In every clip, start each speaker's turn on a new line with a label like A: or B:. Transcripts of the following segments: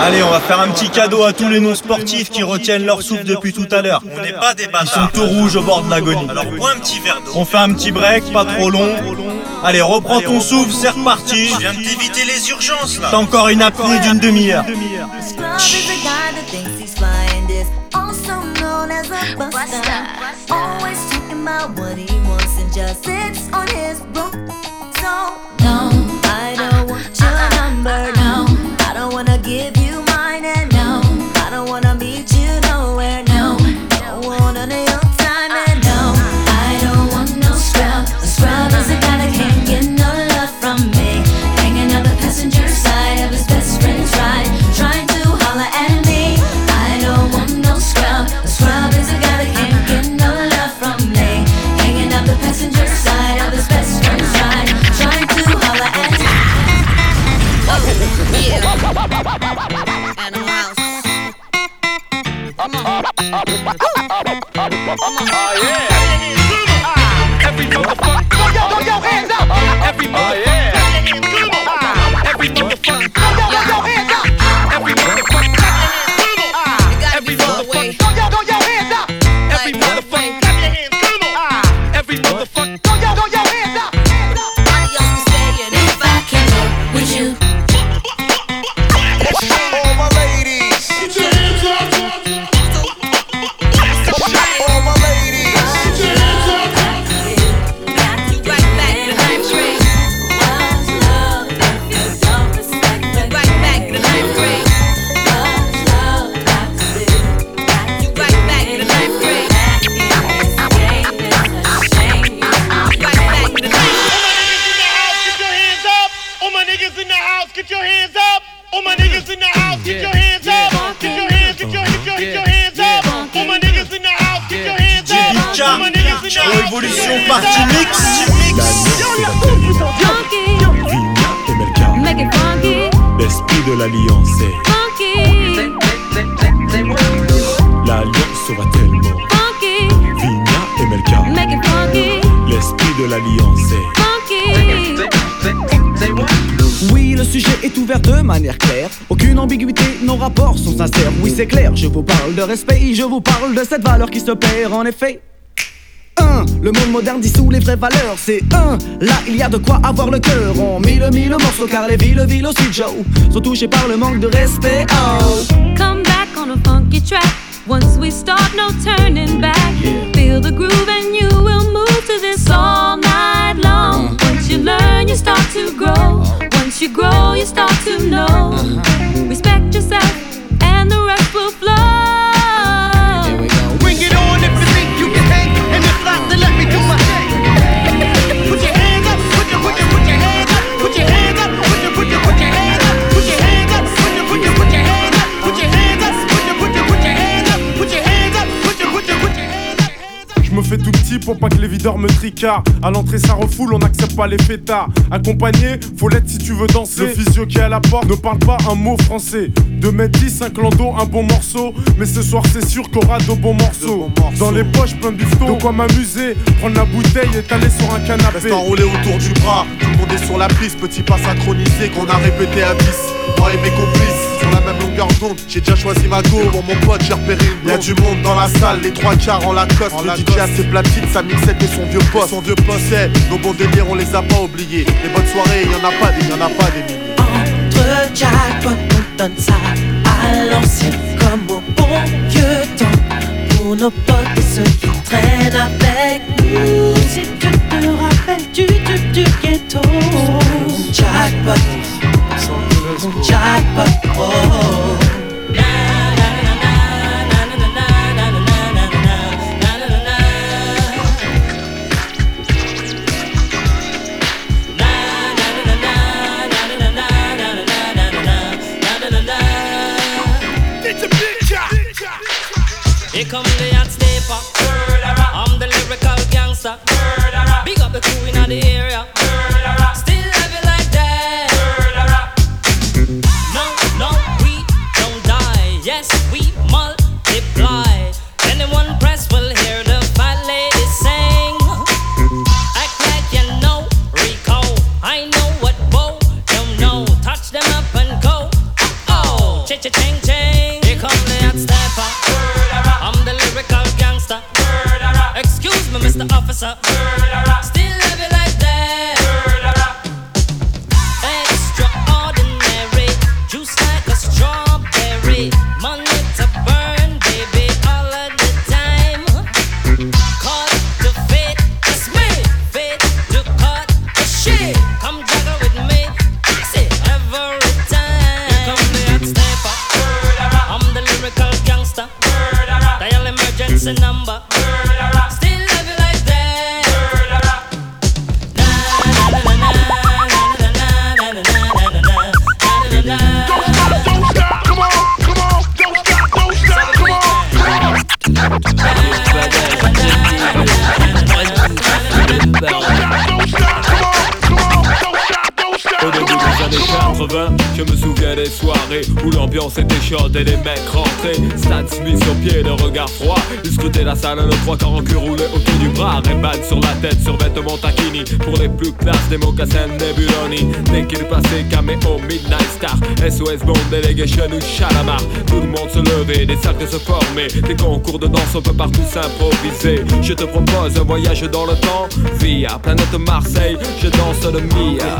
A: Allez, on va faire un petit cadeau à tous les non-sportifs qui retiennent leur souffle depuis tout à l'heure.
B: On n'est pas des bâtards.
A: Ils sont tout rouges au bord de l'agonie.
B: Alors bois un petit verre d'eau.
A: On fait un petit break, pas trop long. Allez, reprends ton souffle, c'est reparti.
B: Je viens de t'éviter les urgences là.
A: T'as encore une apnée d'une demi-heure.
C: Always talking about what he wants and just sits on his broom. So no, Oh yeah.
D: All my
E: niggas in the
A: Pour
E: house.
A: Évolution partie mix.
F: L'esprit de l'alliance est
C: funky,
F: L'alliance sera tellement
C: funky.
F: Vigna et Melka,
C: Make it funky,
F: l'esprit de l'alliance est
C: funky.
G: Oui, le sujet est ouvert de manière claire. Aucune ambiguïté, nos rapports sont sincères. Oui, c'est clair, je vous parle de respect, je vous parle de cette valeur qui se perd en effet. 1. Le monde moderne dissout les vraies valeurs, c'est 1. Là, il y a de quoi avoir le cœur. On mille mille morceaux car les villes, villes aussi, Joe, sont touchées par le manque de respect. Oh.
H: Come back on a funky track. Once we start, no turning back. Feel the groove and you will move to this all night
I: petit pour pas que les videurs me tricardent. À l'entrée, ça refoule, on n'accepte pas les fêtards. Accompagné, faut l'être si tu veux danser. Le physio qui est à la porte ne parle pas un mot français. 2 mètres 10, un clando, un bon morceau. Mais ce soir, c'est sûr y aura de bons morceaux. Dans les poches, plein de bifton. De quoi m'amuser, prendre la bouteille et t'aller sur un canapé.
B: Reste enroulé autour du bras, tout le monde est sur la piste, petit pas synchronisé qu'on a répété à 10. Moi et mes complices, sur la même longueur d'onde, j'ai déjà choisi ma go. Pour mon pote, j'ai repéré une Y'a du monde dans la salle, les trois quarts en Lacoste. le DJ a ses platines, sa mixette et son vieux poste. Son vieux poste, c'est nos bons délires, on les a pas oubliés. Les bonnes soirées, y'en a pas des, y'en a pas des milliers.
J: Entre jackpot, on donne ça à l'ancienne comme au bon vieux temps. Pour nos potes
K: come the hot stepper. I'm the lyrical gangster. Big up the crew in the area. Still heavy like that. No, no, we don't die. Yes, we multiply. Anyone press will hear the fat lady sing. Act like you know Rico. I know what Bo don't know. Touch them up and go. Oh, Ch-ch-ching the officer.
L: Murderer. Des soirées où l'ambiance était chaude et les mecs rentraient. Stan Smith sur pied, le regard froid. Ils scrutaient la salle, le trois quarts en cul roulé autour du bras. Ray-Ban sur la tête, sur vêtements taquini. Pour les plus classes, des mocassins Nebuloni. Dès qu'il passait, caméo, Midnight Star. SOS Bond, Delegation ou Chalamar. Tout le monde se levait, des cercles se formaient. Des concours de danse, on peut partout s'improviser. Je te propose un voyage dans le temps. Via planète Marseille, je danse le Mia.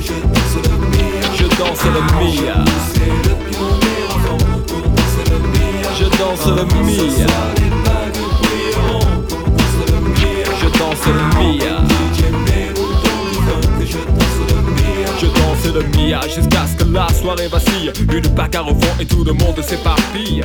L: Je danse le Mia. Je danse le Mia. Je danse le Mia. Je danse le Mia jusqu'à ce que la soirée vacille. Une bagarre au fond et tout le monde s'éparpille.